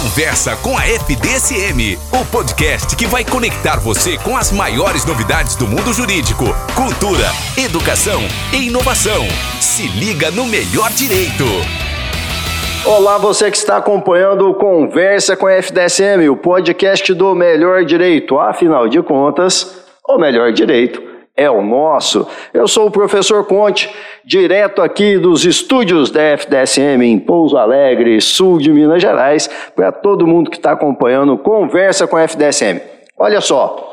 Conversa com a FDSM, o podcast que vai conectar você com as maiores novidades do mundo jurídico, cultura, educação e inovação. Se liga no melhor direito. Olá, você que está acompanhando o Conversa com a FDSM, o podcast do melhor direito. Afinal de contas, o melhor direito é o nosso. Eu sou o professor Conte, direto aqui dos estúdios da FDSM em Pouso Alegre, sul de Minas Gerais, para todo mundo que está acompanhando Conversa com a FDSM. Olha só,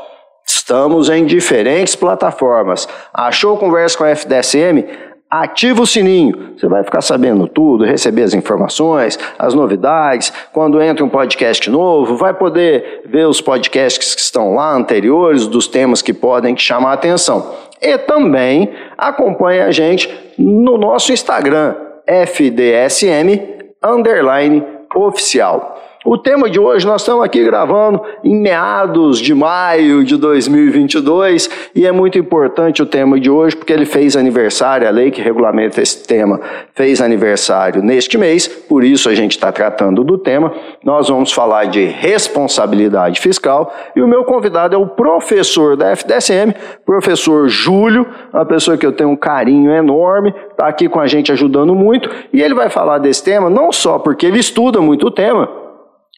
estamos em diferentes plataformas. Achou Conversa com a FDSM? Ativa o sininho, você vai ficar sabendo tudo, receber as informações, as novidades. Quando entra um podcast novo, vai poder ver os podcasts que estão lá anteriores, dos temas que podem te chamar a atenção. E também acompanhe a gente no nosso Instagram, FDSM underline oficial. O tema de hoje nós estamos aqui gravando em meados de maio de 2022 e é muito importante o tema de hoje porque ele fez aniversário, a lei que regulamenta esse tema fez aniversário neste mês, por isso a gente está tratando do tema. Nós vamos falar de responsabilidade fiscal e o meu convidado é o professor da FDSM, professor Júlio, uma pessoa que eu tenho um carinho enorme, está aqui com a gente ajudando muito e ele vai falar desse tema não só porque ele estuda muito o tema,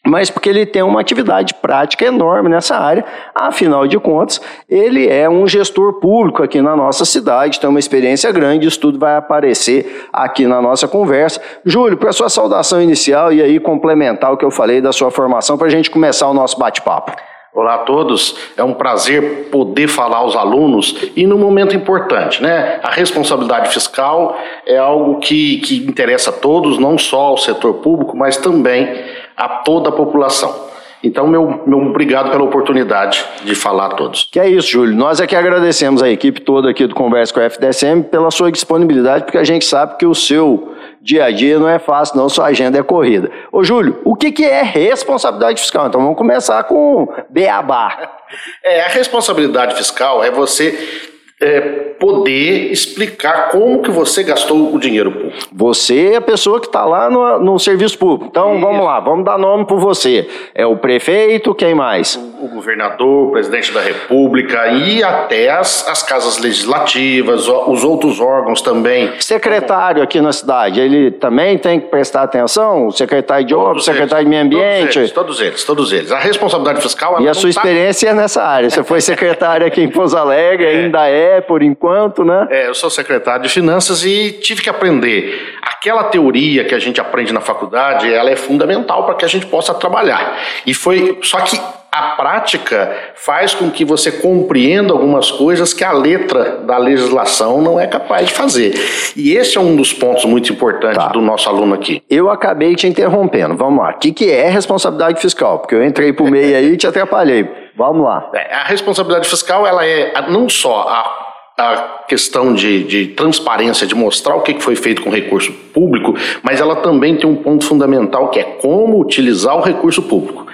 mas porque ele tem uma atividade prática enorme nessa área. Afinal de contas, ele é um gestor público aqui na nossa cidade, tem uma experiência grande, isso tudo vai aparecer aqui na nossa conversa. Júlio, para a sua saudação inicial e aí complementar o que eu falei da sua formação para a gente começar o nosso bate-papo. Olá a todos, é um prazer poder falar aos alunos e num momento importante, né? A responsabilidade fiscal é algo que, que interessa a todos, não só ao setor público, mas também a toda a população. Então, meu, meu obrigado pela oportunidade de falar a todos. Que é isso, Júlio. Nós é que agradecemos a equipe toda aqui do Conversa com a FDSM pela sua disponibilidade, porque a gente sabe que o seu dia a dia não é fácil, não, sua agenda é corrida. Ô, Júlio, o que, que é responsabilidade fiscal? Então, vamos começar com Beabá. É, a responsabilidade fiscal é você é, poder explicar como que você gastou o dinheiro público. Você é a pessoa que está lá no, no, serviço público. Então Isso. vamos lá, vamos dar nome para você. É o prefeito, quem mais? O, o, governador, o presidente da república e até as, as casas legislativas, os outros órgãos também. Secretário aqui na cidade, ele também tem que prestar atenção? O secretário de obras, secretário de meio ambiente? Todos eles, todos eles, todos eles. A responsabilidade fiscal... E a sua tá... experiência é nessa área. Você foi secretário aqui em Pouso Alegre, é. ainda é por enquanto, né? É, eu sou secretário de finanças e tive que aprender. Aquela teoria que a gente aprende na faculdade, ela é fundamental para que a gente possa trabalhar. E foi, só que a prática faz com que você compreenda algumas coisas que a letra da legislação não é capaz de fazer. E esse é um dos pontos muito importantes tá. do nosso aluno aqui. Eu acabei te interrompendo. Vamos lá. O que, que é responsabilidade fiscal? Porque eu entrei por meio aí e te atrapalhei. Vamos lá. É, a responsabilidade fiscal ela é não só a a questão de, de, transparência, de mostrar o que foi feito com recurso público, mas ela também tem um ponto fundamental que é como utilizar o recurso público.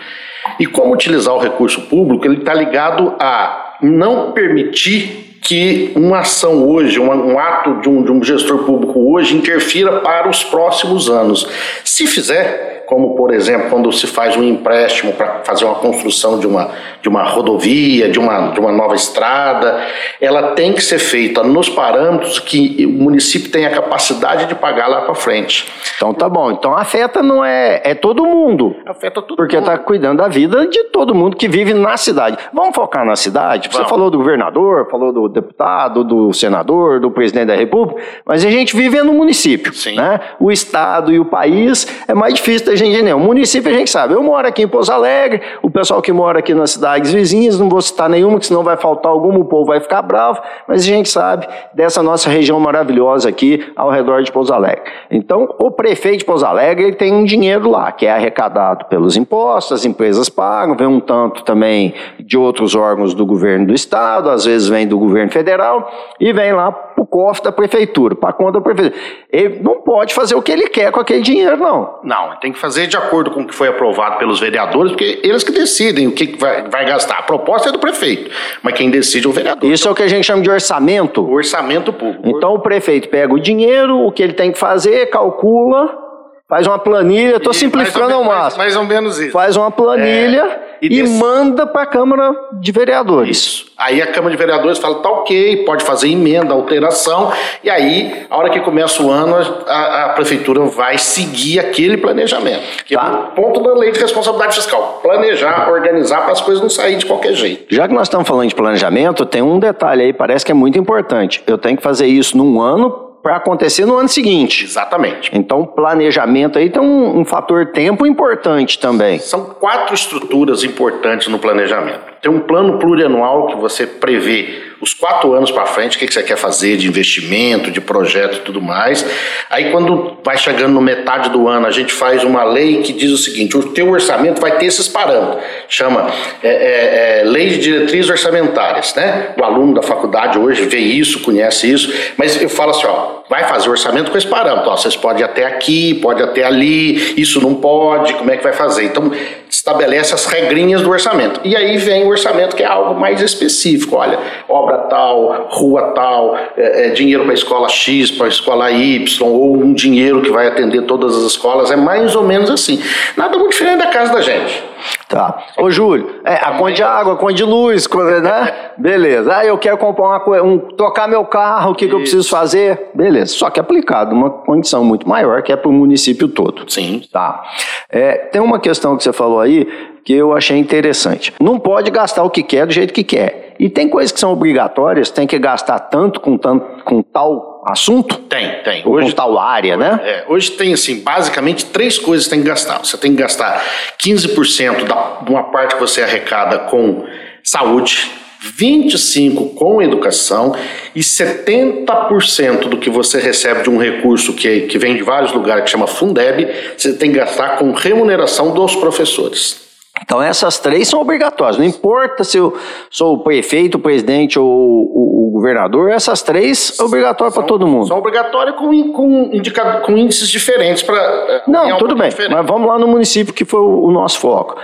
E como utilizar o recurso público, ele está ligado a não permitir que uma ação hoje, um, um ato de um, de um gestor público hoje interfira para os próximos anos. Se fizer, como por exemplo quando se faz um empréstimo para fazer uma construção de uma, de uma rodovia, de uma, de uma nova estrada, ela tem que ser feita nos parâmetros que o município tem a capacidade de pagar lá para frente. Então tá bom. Então afeta não é é todo mundo. Afeta todo porque mundo. Porque está cuidando da vida de todo mundo que vive na cidade. Vamos focar na cidade. Você Vamos. falou do governador, falou do deputado, do senador, do presidente da república, mas a gente vive no município, Sim. né? O estado e o país é mais difícil da gente entender. O município a gente sabe. Eu moro aqui em Pouso Alegre, o pessoal que mora aqui nas cidades vizinhas, não vou citar nenhuma, que senão vai faltar alguma, o povo vai ficar bravo, mas a gente sabe dessa nossa região maravilhosa aqui ao redor de Pouso Alegre. Então, o prefeito de Pouso Alegre ele tem um dinheiro lá, que é arrecadado pelos impostos, as empresas pagam, vem um tanto também de outros órgãos do governo do estado, às vezes vem do governo federal, e vem lá para o cofre da prefeitura, para a conta da prefeitura. Ele não pode fazer o que ele quer com aquele dinheiro, não. Não, tem que fazer de acordo com o que foi aprovado pelos vereadores, porque eles que decidem o que vai, vai gastar. A proposta é do prefeito, mas quem decide é o vereador. Isso é o que a gente chama de orçamento. O orçamento público. Então o prefeito pega o dinheiro, o que ele tem que fazer, calcula faz uma planilha, estou simplificando ao máximo. Mais, mais, ou menos isso. Faz uma planilha é, e, e desse... manda para a Câmara de Vereadores. Isso. Aí a Câmara de Vereadores fala, tá ok, pode fazer emenda, alteração, e aí, a hora que começa o ano, a, a Prefeitura vai seguir aquele planejamento. Que tá. é o ponto da lei de responsabilidade fiscal. Planejar, organizar para as coisas não saírem de qualquer jeito. Já que nós estamos falando de planejamento, tem um detalhe aí, parece que é muito importante. Eu tenho que fazer isso num ano para acontecer no ano seguinte. Exatamente. Então, planejamento aí tem um, um, fator tempo importante também. São quatro estruturas importantes no planejamento. Tem um plano plurianual que você prevê os quatro anos para frente, o que, que você quer fazer de investimento, de projeto e tudo mais. Aí, quando vai chegando no metade do ano, a gente faz uma lei que diz o seguinte: o teu orçamento vai ter esses parâmetros. Chama é, é, é, Lei de Diretrizes Orçamentárias. Né? O aluno da faculdade hoje vê isso, conhece isso, mas eu falo assim: ó, vai fazer orçamento com esse parâmetro. Ó, vocês podem ir até aqui, pode até ali, isso não pode, como é que vai fazer? Então, estabelece as regrinhas do orçamento. E aí vem o orçamento que é algo mais específico. Olha, obra tal, rua tal, é, é dinheiro para a escola X, para a escola Y, ou um dinheiro que vai atender todas as escolas. É mais ou menos assim. Nada muito diferente da casa da gente. Tá. Ô, Júlio, é, a conta de água, a conta de luz, né? Beleza. Ah, eu quero comprar uma coisa, um, trocar meu carro, o que, que eu preciso fazer? Beleza. Só que é aplicado uma condição muito maior, que é para o município todo. Sim. Tá. É, tem uma questão que você falou aí que eu achei interessante. Não pode gastar o que quer do jeito que quer. E tem coisas que são obrigatórias, tem que gastar tanto com, tanto, com tal assunto? Tem, tem. Hoje, com tal área, né? É, hoje tem, assim, basicamente três coisas que tem que gastar. Você tem que gastar 15% da, de uma parte que você arrecada com saúde, 25% com educação e 70% do que você recebe de um recurso que, que vem de vários lugares, que chama Fundeb, você tem que gastar com remuneração dos professores. Então essas três são obrigatórias, não importa se eu sou o prefeito, o presidente ou o, o governador, essas três são obrigatórias para todo mundo. São obrigatórias com, com, indicado, com índices diferentes para. Eh, não, tudo bem, diferente. mas vamos lá no município que foi o, o nosso foco.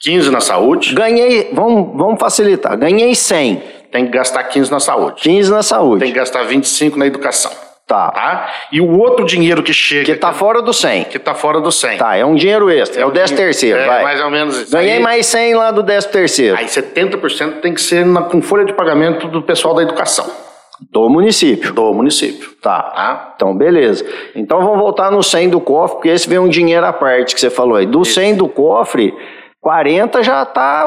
15 na saúde. Ganhei, vamos, vamos facilitar, ganhei 100. Tem que gastar 15 na saúde. 15 na saúde. Tem que gastar 25 na educação. Tá. tá. E o outro dinheiro que chega. Que tá fora do 100. Que tá fora do 100. Tá, é um dinheiro extra. É, é o 10 terceiro, é, vai. mais ou menos isso. Ganhei aí, mais 100 lá do 10 terceiro. Aí 70% tem que ser na, com folha de pagamento do pessoal da educação. Do município. Do município. Tá. tá. Então, beleza. Então vamos voltar no 100 do cofre, porque esse vem um dinheiro à parte que você falou aí. Do isso. 100 do cofre, 40 já tá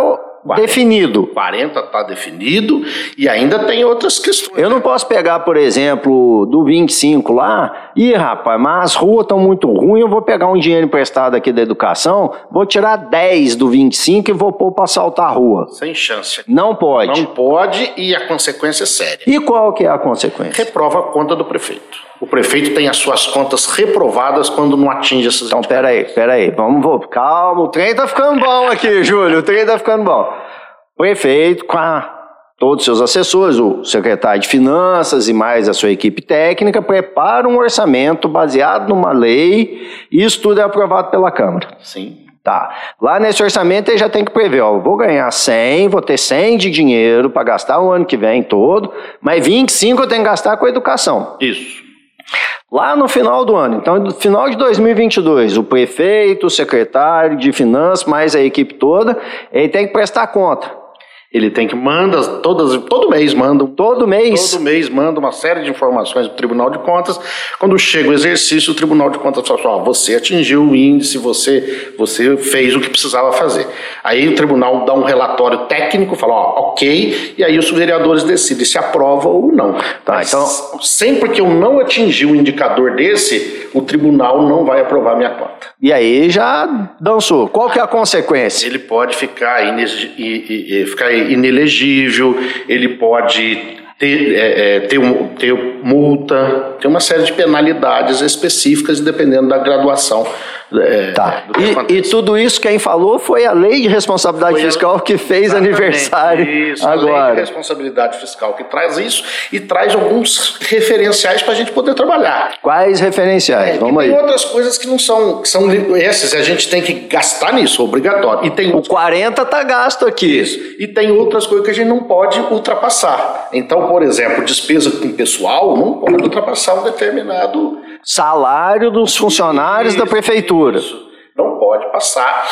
40, definido. 40 está definido e ainda tem outras questões. Eu não posso pegar, por exemplo, do 25 lá, e rapaz, mas as ruas estão muito ruins, eu vou pegar um dinheiro emprestado aqui da educação, vou tirar 10 do 25 e vou pôr para assaltar a rua. Sem chance. Não pode. Não pode e a consequência é séria. E qual que é a consequência? Reprova a conta do prefeito. O prefeito tem as suas contas reprovadas quando não atinge essas Então, peraí, peraí, vamos, vamos, calma, o trem tá ficando bom aqui, Júlio, o trem tá ficando bom. Prefeito, com a, todos os seus assessores, o secretário de Finanças e mais a sua equipe técnica, prepara um orçamento baseado numa lei e isso tudo é aprovado pela Câmara. Sim. Tá. Lá nesse orçamento ele já tem que prever, ó, vou ganhar 100, vou ter 100 de dinheiro para gastar o ano que vem todo, mas 25 eu tenho que gastar com a educação. Isso. Lá no final do ano, então no final de 2022, o prefeito, o secretário de finanças, mais a equipe toda, ele tem que prestar conta. Ele tem que manda todas, todo mês manda. Todo mês? Todo mês manda uma série de informações para o Tribunal de Contas. Quando chega o exercício, o Tribunal de Contas fala assim, você atingiu o índice, você, você fez o que precisava fazer. Aí o Tribunal dá um relatório técnico, fala, ó, ok, e aí os vereadores decidem se aprova ou não. Tá, Mas, então... Sempre que eu não atingir o indicador desse, o Tribunal não vai aprovar minha conta. E aí já dançou. Qual que é a consequência? Ele pode ficar, ficar inelegível, ele pode ter, é, é, ter, um, ter multa, tem uma série de penalidades específicas dependendo da graduação. É, tá. E, e, tudo isso quem falou foi a lei de responsabilidade foi fiscal a... que fez aniversário isso, agora. A lei de responsabilidade fiscal que traz isso e traz alguns referenciais para a gente poder trabalhar. Quais referenciais? É, Vamos e aí. Tem outras coisas que não são, que são esses, a gente tem que gastar nisso, obrigatório. E tem o 40 tá gasto aqui. Isso. E tem outras coisas que a gente não pode ultrapassar. Então, por exemplo, despesa com pessoal não pode ultrapassar um determinado salário dos funcionários Isso, da prefeitura. Isso. Não pode passar,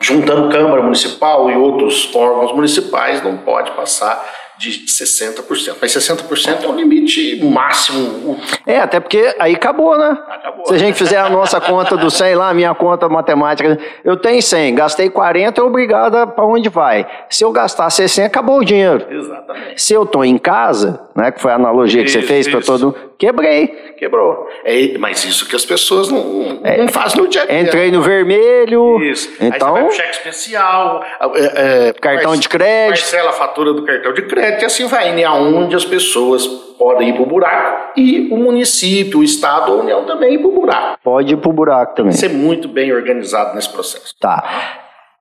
juntando Câmara Municipal e outros órgãos municipais, não pode passar de 60%. Mas 60% é o limite máximo. É, até porque aí acabou, né? Acabou. Se a gente fizer a nossa conta do 100 lá, minha conta matemática, eu tenho 100, gastei 40, é obrigada para onde vai. Se eu gastar 60, acabou o dinheiro. Exatamente. Se eu tô em casa, né, que foi a analogia que você Isso, fez para isso. todo, quebrei. Quebrou. É, mas isso que as pessoas não, não fazem no dia a dia. Entrei no vermelho. Isso. Aí você Então, vai pro cheque especial, é, é, Cartão de crédito. Parcela a fatura do cartão de crédito e assim vai, né? Aonde as pessoas podem ir pro buraco e o município, o estado, a União também ir pro buraco. pode ir pro buraco também. Ser muito bem organizado nesse processo. Tá.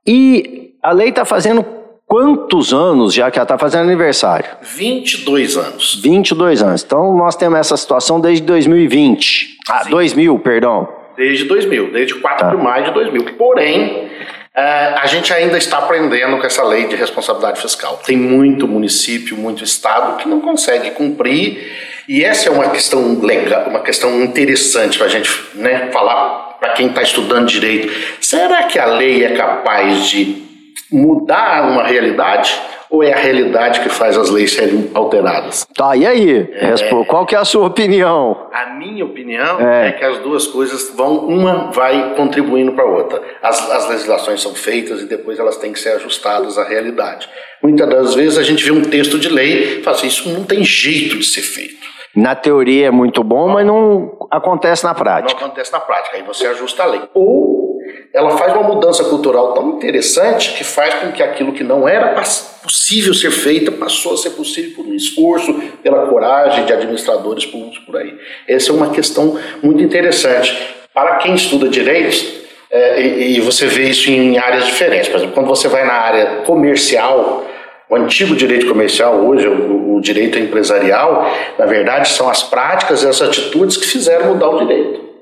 E a lei tá fazendo quantos anos já que ela tá fazendo aniversário? 22 anos. 22 anos. Então nós temos essa situação desde 2020. Ah, 2000, perdão. Desde 2000, desde 4 Tá. de maio de 2000. Porém, eh, a gente ainda está aprendendo com essa lei de responsabilidade fiscal. Tem muito município, muito estado que não consegue cumprir. E essa é uma questão legal, uma questão interessante para a gente né, falar para quem está estudando direito. Será que a lei é capaz de mudar uma realidade? Ou é a realidade que faz as leis serem alteradas? Tá, e aí? Respo- Qual que é a sua opinião? Minha opinião É. é. que as duas coisas vão, uma vai contribuindo para a outra. As, as legislações são feitas e depois elas têm que ser ajustadas à realidade. Muitas das vezes a gente vê um texto de lei e fala assim, isso não tem jeito de ser feito. Na teoria é muito bom, mas não acontece na Não prática. acontece na prática, aí você ajusta a lei. Ou ela faz uma mudança cultural tão interessante que faz com que aquilo que não era possível ser feito passou a ser possível por um esforço, pela coragem de administradores públicos por aí. Essa é uma questão muito interessante. Para quem estuda direitos, é, e, e você vê isso em áreas diferentes. Por exemplo, quando você vai na área comercial, o antigo direito comercial, hoje o, o direito empresarial, na verdade, são as práticas e as atitudes que fizeram mudar o direito.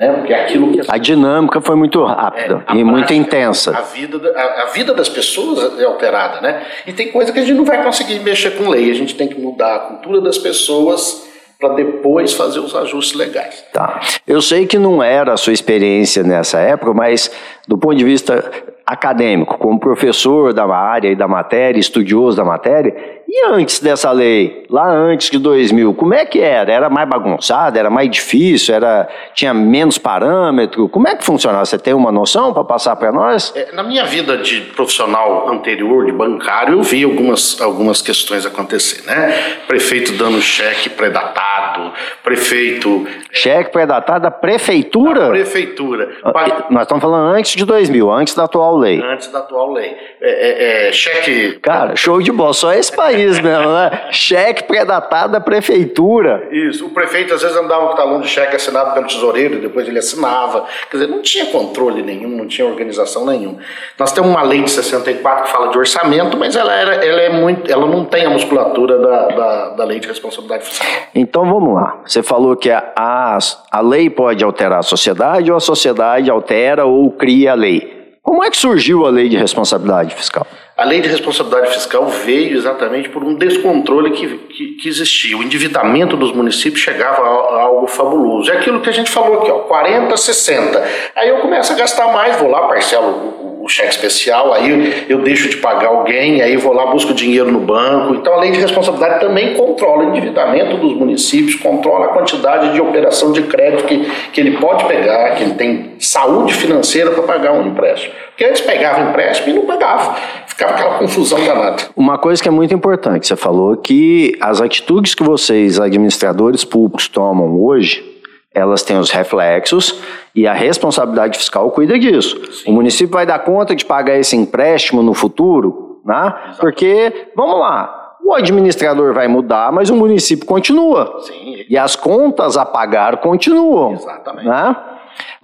Né? Porque é aquilo que A dinâmica foi muito rápida a e muito prática, intensa. A vida, da- a, a vida das pessoas é alterada, né? E tem coisa que a gente não vai conseguir mexer com lei. A gente tem que mudar a cultura das pessoas para depois fazer os ajustes legais. Tá. Eu sei que não era a sua experiência nessa época, mas do ponto de vista acadêmico, como professor da área e da matéria, estudioso da matéria, e antes dessa lei, lá antes de 2000, como é que era? Era mais bagunçado? Era mais difícil? Era tinha menos parâmetro? Como é que funcionava? Você tem uma noção para passar para nós? É, Na minha vida de profissional anterior, de bancário, eu vi algumas, algumas questões acontecer, né? Prefeito dando cheque pré-datado, prefeito Cheque pré-datado da prefeitura? prefeitura, Ah, Nós estamos falando antes de 2000, antes da atual lei. antes da atual lei. É, é, é, cheque Cara, show de bola, só esse país mesmo, né? Cheque pré-datado da prefeitura. Isso, o prefeito às vezes andava com o talão de cheque assinado pelo tesoureiro e depois ele assinava. Quer dizer, não tinha controle nenhum, não tinha organização nenhuma. Nós temos uma lei de 64 que fala de orçamento, mas ela, era, ela, é muito, ela não tem a musculatura da, da, da lei de responsabilidade fiscal. Então vamos lá. Você falou que a, a, a lei pode alterar a sociedade ou a sociedade altera ou cria a lei. Como é que surgiu a lei de responsabilidade fiscal? A lei de responsabilidade fiscal veio exatamente por um descontrole que, que, que existia. O endividamento dos municípios chegava a, a algo fabuloso. É aquilo que a gente falou aqui, ó, 40, 60. Aí eu começo a gastar mais, vou lá, parcelo o, cheque especial, aí eu deixo de pagar alguém, aí vou lá, busco dinheiro no banco. Então a lei de responsabilidade também controla o endividamento dos municípios, controla a quantidade de operação de crédito que, que ele pode pegar, que ele tem saúde financeira para pagar um empréstimo. Porque antes pegava empréstimo e não pagava. Ficava aquela confusão danada. Uma coisa que é muito importante, você falou que as atitudes que vocês, administradores públicos, tomam hoje, elas têm os reflexos e a responsabilidade fiscal cuida disso. O município vai dar conta de pagar esse empréstimo no futuro, né? Porque, vamos lá, o administrador vai mudar, mas o município continua. Sim, E as contas a pagar continuam. Exatamente. Né?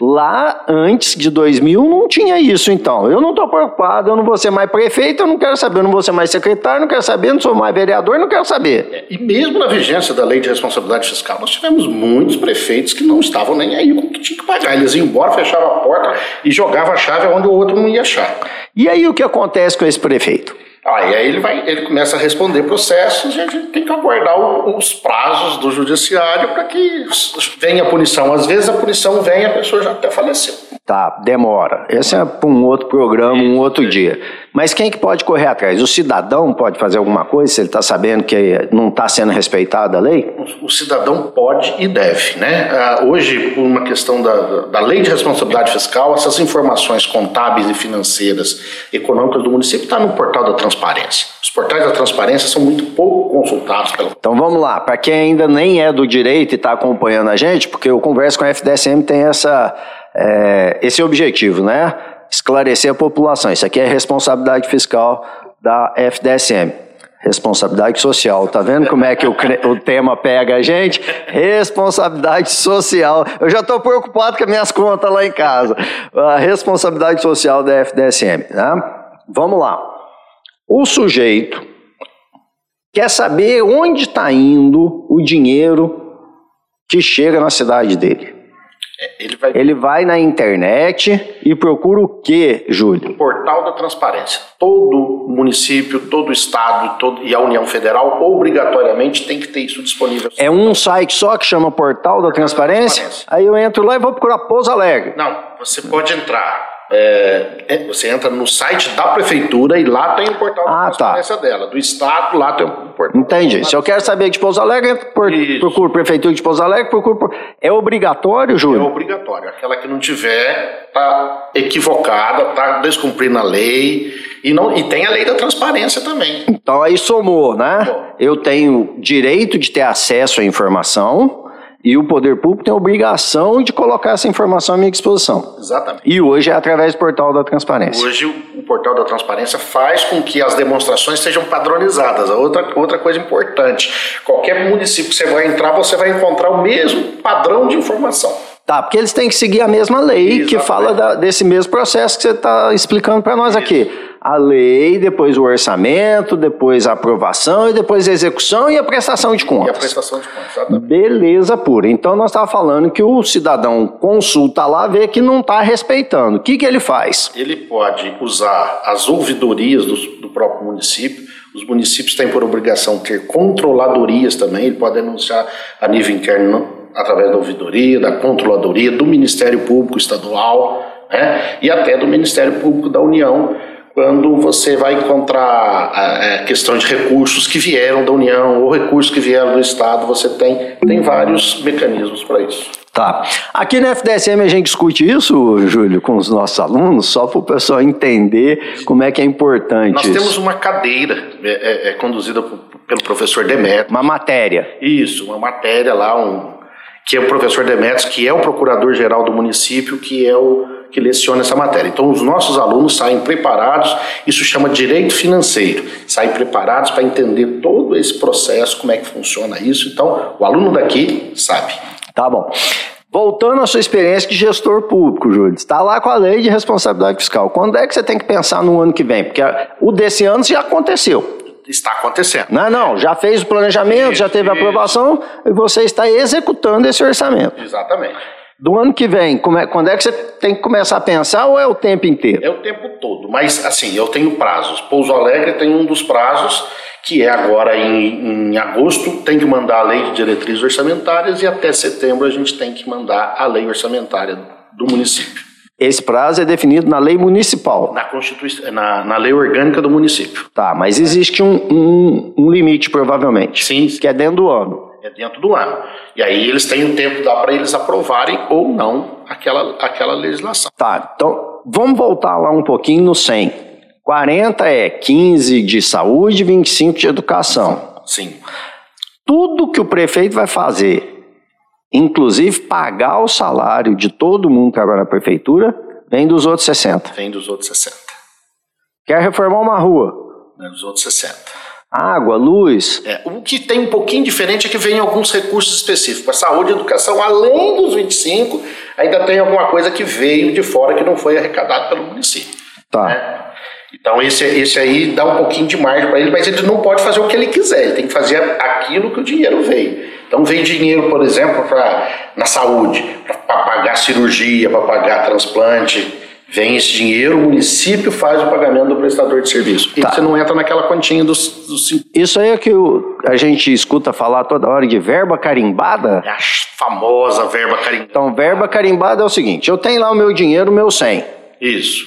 Lá, antes de 2000, não tinha isso, então. Eu não estou preocupado, eu não vou ser mais prefeito, eu não quero saber, eu não vou ser mais secretário, não quero saber, eu não sou mais vereador, não quero saber. E mesmo na vigência da lei de responsabilidade fiscal, nós tivemos muitos prefeitos que não estavam nem aí com o que tinha que pagar. Eles iam embora, fechavam a porta e jogavam a chave onde o outro não ia achar. E aí o que acontece com esse prefeito? Aí, aí ele, vai, ele começa a responder processos e a gente tem que aguardar os prazos do judiciário para que venha a punição. Às vezes a punição vem e a pessoa já até faleceu. Tá, demora. Esse é para um outro programa, um outro dia. Mas quem que pode correr atrás? O cidadão pode fazer alguma coisa se ele está sabendo que não está sendo respeitada a lei? O, cidadão pode e deve. Né? Ah, hoje, por uma questão da, da lei de responsabilidade fiscal, essas informações contábeis e financeiras econômicas do município estão tá no portal da transparência. Os portais da transparência são muito pouco consultados. Pela... Então vamos lá, para quem ainda nem é do direito e está acompanhando a gente, porque o Converso com a FDSM tem essa é, esse objetivo, né? Esclarecer a população. Isso aqui é responsabilidade fiscal da FDSM. Responsabilidade social. Tá vendo como é que o, o tema pega a gente? Responsabilidade social. Eu já estou preocupado com as minhas contas lá em casa. A responsabilidade social da FDSM. Né? Vamos lá. O sujeito quer saber onde está indo o dinheiro que chega na cidade dele. Ele vai... ele vai na internet e procura o que, Júlio? O portal da transparência. Todo município, todo estado todo, e a União Federal obrigatoriamente tem que ter isso disponível. É um site só que chama Portal da Transparência? transparência. Aí eu entro lá e vou procurar Pouso Alegre. Não, você pode entrar é, é, você entra no site da prefeitura e lá tem o portal ah, da tá. transparência tá. dela. Do estado, lá tem o portal. Entendi. Se eu quero saber de Pouso Alegre, por, procuro prefeitura de Pouso Alegre, procuro. Por... É obrigatório, Júlio? É obrigatório. Aquela que não tiver está equivocada, está descumprindo a lei. E, não, e tem a lei da transparência também. Então aí somou, né? Bom. Eu tenho direito de ter acesso à informação e o poder público tem a obrigação de colocar essa informação à minha disposição. Exatamente. E hoje é através do portal da transparência. Hoje o portal da transparência faz com que as demonstrações sejam padronizadas. Outra, outra coisa importante: qualquer município que você vai entrar, você vai encontrar o mesmo padrão de informação. Tá, porque eles têm que seguir a mesma lei Exatamente. que fala da, desse mesmo processo que você está explicando para nós Isso. aqui a lei, depois o orçamento, depois a aprovação e depois a execução e a prestação de contas. E a prestação de contas, exatamente. Beleza pura. Então nós estávamos falando que o cidadão consulta lá, vê que não está respeitando. O que, que ele faz? Ele pode usar as ouvidorias do, do próprio município. Os municípios têm por obrigação ter controladorias também. Ele pode denunciar a nível interno através da ouvidoria, da controladoria, do Ministério Público Estadual né? e até do Ministério Público da União quando você vai encontrar a é, questão de recursos que vieram da União ou recursos que vieram do Estado, você tem, tem vários mecanismos para isso. Tá. Aqui na FDSM a gente discute isso, Júlio, com os nossos alunos, só para o pessoal entender como é que é importante. Nós isso. temos uma cadeira é, é, é conduzida pelo professor Demetrio. Uma matéria. Isso, uma matéria lá, um, que é o professor Demetrios, que é o procurador-geral do município, que é o que leciona essa matéria. Então, os nossos alunos saem preparados, isso chama direito financeiro, saem preparados para entender todo esse processo, como é que funciona isso. Então, o aluno daqui sabe. Tá bom. Voltando à sua experiência de gestor público, Júlio, está lá com a lei de responsabilidade fiscal. Quando é que você tem que pensar no ano que vem? Porque o desse ano já aconteceu. Está acontecendo. Não, não, já fez o planejamento, isso, já teve a aprovação e você está executando esse orçamento. Exatamente. Do ano que vem, é, quando é que você tem que começar a pensar ou é o tempo inteiro? É o tempo todo, mas assim, eu tenho prazos. Pouso Alegre tem um dos prazos, que é agora em, em agosto, tem que mandar a lei de diretrizes orçamentárias e até setembro a gente tem que mandar a lei orçamentária do município. Esse prazo é definido na lei municipal. Na, Constituição, na, na lei orgânica do município. Tá, mas existe um, um, um limite, provavelmente. Sim. Que é dentro do ano. É dentro do ano. E aí eles têm um tempo, dá para eles aprovarem ou não aquela, aquela legislação. Tá, então vamos voltar lá um pouquinho no 100. 40 é 15 de saúde, 25 de educação. Sim. Tudo que o prefeito vai fazer, inclusive pagar o salário de todo mundo que trabalha na prefeitura, vem dos outros 60. Vem dos outros 60. Quer reformar uma rua? Vem dos outros 60 água, luz. É, o que tem um pouquinho diferente é que vem alguns recursos específicos. Para saúde e educação, além dos 25, ainda tem alguma coisa que veio de fora que não foi arrecadado pelo município. Tá. Né? Então esse, esse aí dá um pouquinho de margem para ele, mas ele não pode fazer o que ele quiser, ele tem que fazer aquilo que o dinheiro veio. Então vem dinheiro, por exemplo, pra, na saúde, para pagar cirurgia, para pagar transplante, Vem esse dinheiro, o município faz o pagamento do prestador de serviço. E Tá. você não entra naquela continha dos, dos Isso aí é que a gente escuta falar toda hora de verba carimbada. é a famosa verba carimbada. Então, verba carimbada é o seguinte: eu tenho lá o meu dinheiro, o meu 100. Isso,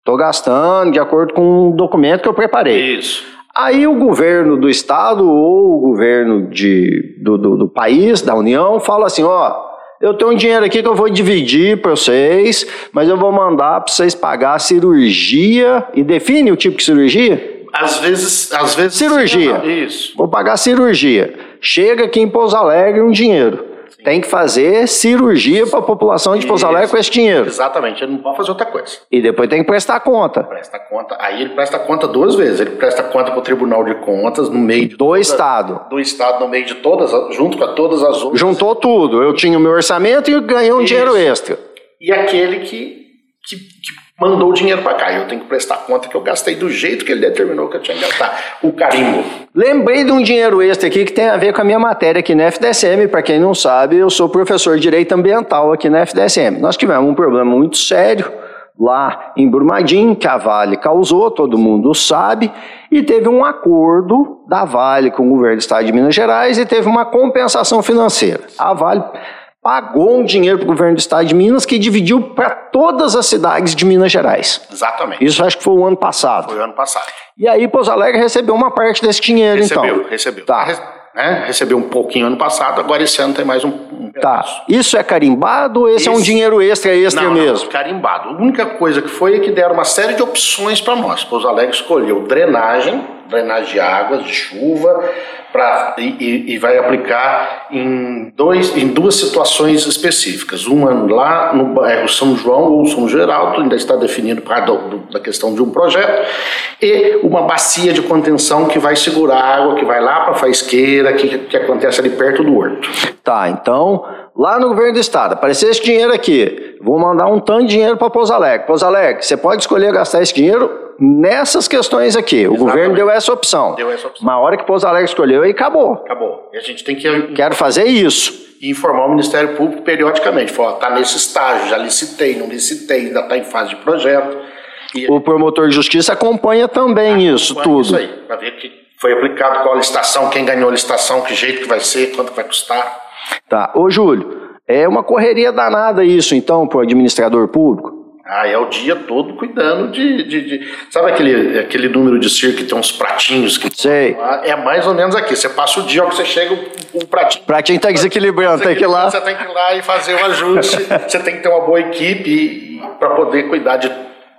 Estou gastando de acordo com um documento que eu preparei. isso. Aí o governo do estado ou o governo de, do, do, do país, da União, fala assim: ó, eu tenho um dinheiro aqui que eu vou dividir para vocês, mas eu vou mandar para vocês pagar a cirurgia e define o tipo de cirurgia? Às vezes, às vezes. Cirurgia. Isso. Vou pagar a cirurgia. Chega aqui em Pouso Alegre um dinheiro. Tem que fazer cirurgia para a população de Pouso. Alegre com esse dinheiro. Exatamente, ele não pode fazer outra coisa. E depois tem que prestar conta. Presta conta. Aí ele presta conta duas vezes. Ele presta conta para o Tribunal de Contas no meio de Do toda- Estado. do Estado, no meio de todas, junto com todas as outras. Juntou tudo. Eu tinha o meu orçamento e ganhei um Isso. dinheiro extra. E aquele que, que, que mandou o dinheiro para cá. Eu tenho que prestar conta que eu gastei do jeito que ele determinou que eu tinha que gastar. O carimbo. Lembrei de um dinheiro extra aqui que tem a ver com a minha matéria aqui na FDSM. Para quem não sabe, eu sou professor de Direito Ambiental aqui na FDSM. Nós tivemos um problema muito sério lá em Brumadinho, que a Vale causou, todo mundo sabe, e teve um acordo da Vale com o governo do estado de Minas Gerais e teve uma compensação financeira. A Vale pagou um dinheiro para o governo do estado de Minas que dividiu para todas as cidades de Minas Gerais. Exatamente. Isso acho que foi o ano passado. Foi o ano passado. E aí Pouso Alegre recebeu uma parte desse dinheiro, Recebeu, então. recebeu. Tá. Re- né? Recebeu um pouquinho ano passado, agora esse ano tem mais um, um Tá. Isso é carimbado ou esse, é um Esse- dinheiro extra, extra Não, mesmo? Não, carimbado. A única coisa que foi é que deram uma série de opções para nós. Pouso Alegre escolheu drenagem, drenagem de águas, de chuva, pra, e, e- vai aplicar em, dois, em duas situações específicas. Uma lá no bairro São João ou São Geraldo, ainda está definido do- da questão de um projeto, e uma bacia de contenção que vai segurar a água que vai lá para a faisqueira, que, que acontece ali perto do horto. Tá, então, lá no governo do estado, apareceu esse dinheiro aqui. Vou mandar um tanto de dinheiro para Pouso Alegre. Pouso Alegre, você pode escolher gastar esse dinheiro nessas questões aqui. O governo deu essa opção. Deu essa opção. Uma hora que Pouso Alegre escolheu, aí acabou. Acabou. E a gente tem que Quero fazer isso. e informar o Ministério Público periodicamente. Falar, está nesse estágio, já licitei, não licitei, ainda está em fase de projeto. E O promotor de justiça acompanha também isso acompanha tudo. Isso aí, para ver que foi aplicado qual a licitação, quem ganhou a licitação, que jeito que vai ser, quanto vai custar. Tá. Ô, Júlio, é uma correria danada isso, então, pro administrador público? Ah, é o dia todo cuidando de. de- de- sabe aquele, aquele número de circo que tem uns pratinhos que. Sei. É mais ou menos aqui. Você passa o dia, ó, que você chega, o, o pratinho. Pratinho tá desequilibrando, tem que ir lá. Você tem que ir lá e fazer o ajuste. você tem que ter uma boa equipe para poder cuidar de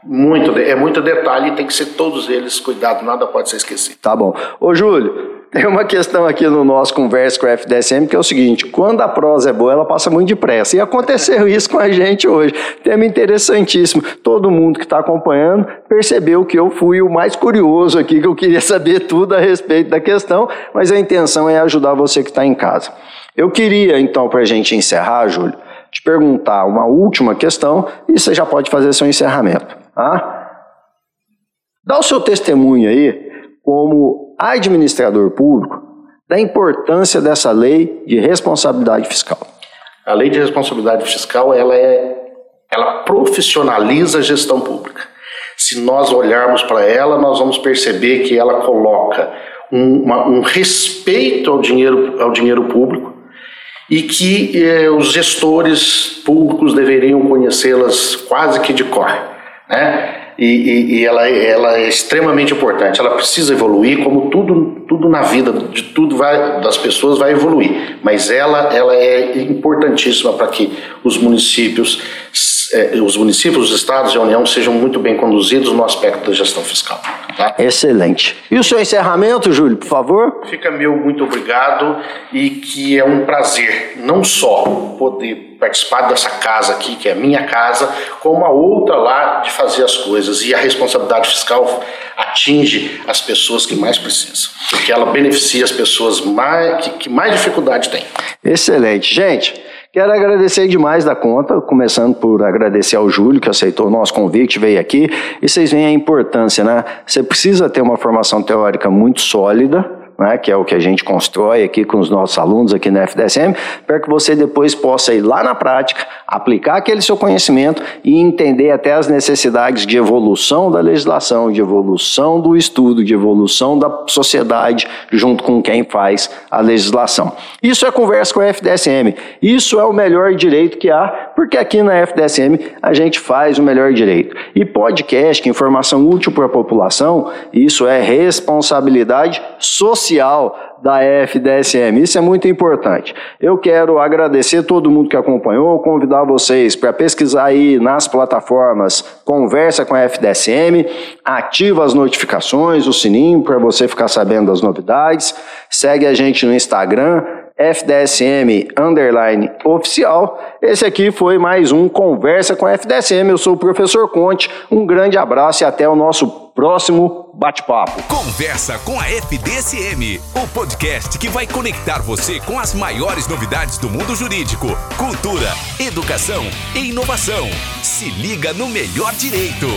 muito. É muito detalhe e tem que ser todos eles cuidados, nada pode ser esquecido. Tá bom. Ô, Júlio, tem uma questão aqui no nosso Conversa com FDSM que é o seguinte: quando a prosa é boa, ela passa muito depressa. E aconteceu isso com a gente hoje. Tema interessantíssimo. Todo mundo que está acompanhando percebeu que eu fui o mais curioso aqui, que eu queria saber tudo a respeito da questão, mas a intenção é ajudar você que está em casa. Eu queria, então, para a gente encerrar, Júlio, te perguntar uma última questão e você já pode fazer seu encerramento. Tá? Dá o seu testemunho aí, como administrador público, da importância dessa lei de responsabilidade fiscal. A lei de responsabilidade fiscal ela é, ela profissionaliza a gestão pública. Se nós olharmos para ela, nós vamos perceber que ela coloca um, uma- um respeito ao dinheiro, ao dinheiro público e que eh, os gestores públicos deveriam conhecê-las quase que de cor, né? E, e- e ela, é- ela é extremamente importante. Ela precisa evoluir, como tudo, tudo na vida de tudo vai, das pessoas vai evoluir. Mas ela, ela é importantíssima para que os municípios, eh, os municípios, os estados e a União sejam muito bem conduzidos no aspecto da gestão fiscal. Tá? Excelente. E o seu encerramento, Júlio, por favor? Fica meu muito obrigado e que é um prazer não só poder participar dessa casa aqui, que é a minha casa, como a outra lá de fazer as coisas. E a responsabilidade fiscal atinge as pessoas que mais precisam, porque ela beneficia as pessoas mais, que, que mais dificuldade têm. Excelente. Gente, quero agradecer demais da conta, começando por agradecer ao Júlio, que aceitou o nosso convite, veio aqui, e vocês veem a importância, né? Você precisa ter uma formação teórica muito sólida né, que é o que a gente constrói aqui com os nossos alunos aqui na FDSM, para que você depois possa ir lá na prática, aplicar aquele seu conhecimento e entender até as necessidades de evolução da legislação, de evolução do estudo, de evolução da sociedade, junto com quem faz a legislação. Isso é conversa com a FDSM. Isso é o melhor direito que há, porque aqui na FDSM a gente faz o melhor direito. E podcast, informação útil para a população, isso é responsabilidade social da FDSM. Isso é muito importante. Eu quero agradecer todo mundo que acompanhou, convidar vocês para pesquisar aí nas plataformas Conversa com a FDSM, ativa as notificações, o sininho para você ficar sabendo das novidades. Segue a gente no Instagram, FDSM underline oficial. Esse aqui foi mais um Conversa com a FDSM. Eu sou o professor Conte. Um grande abraço e até o nosso próximo bate-papo. Conversa com a FDSM, o podcast que vai conectar você com as maiores novidades do mundo jurídico, cultura, educação e inovação. Se liga no melhor direito.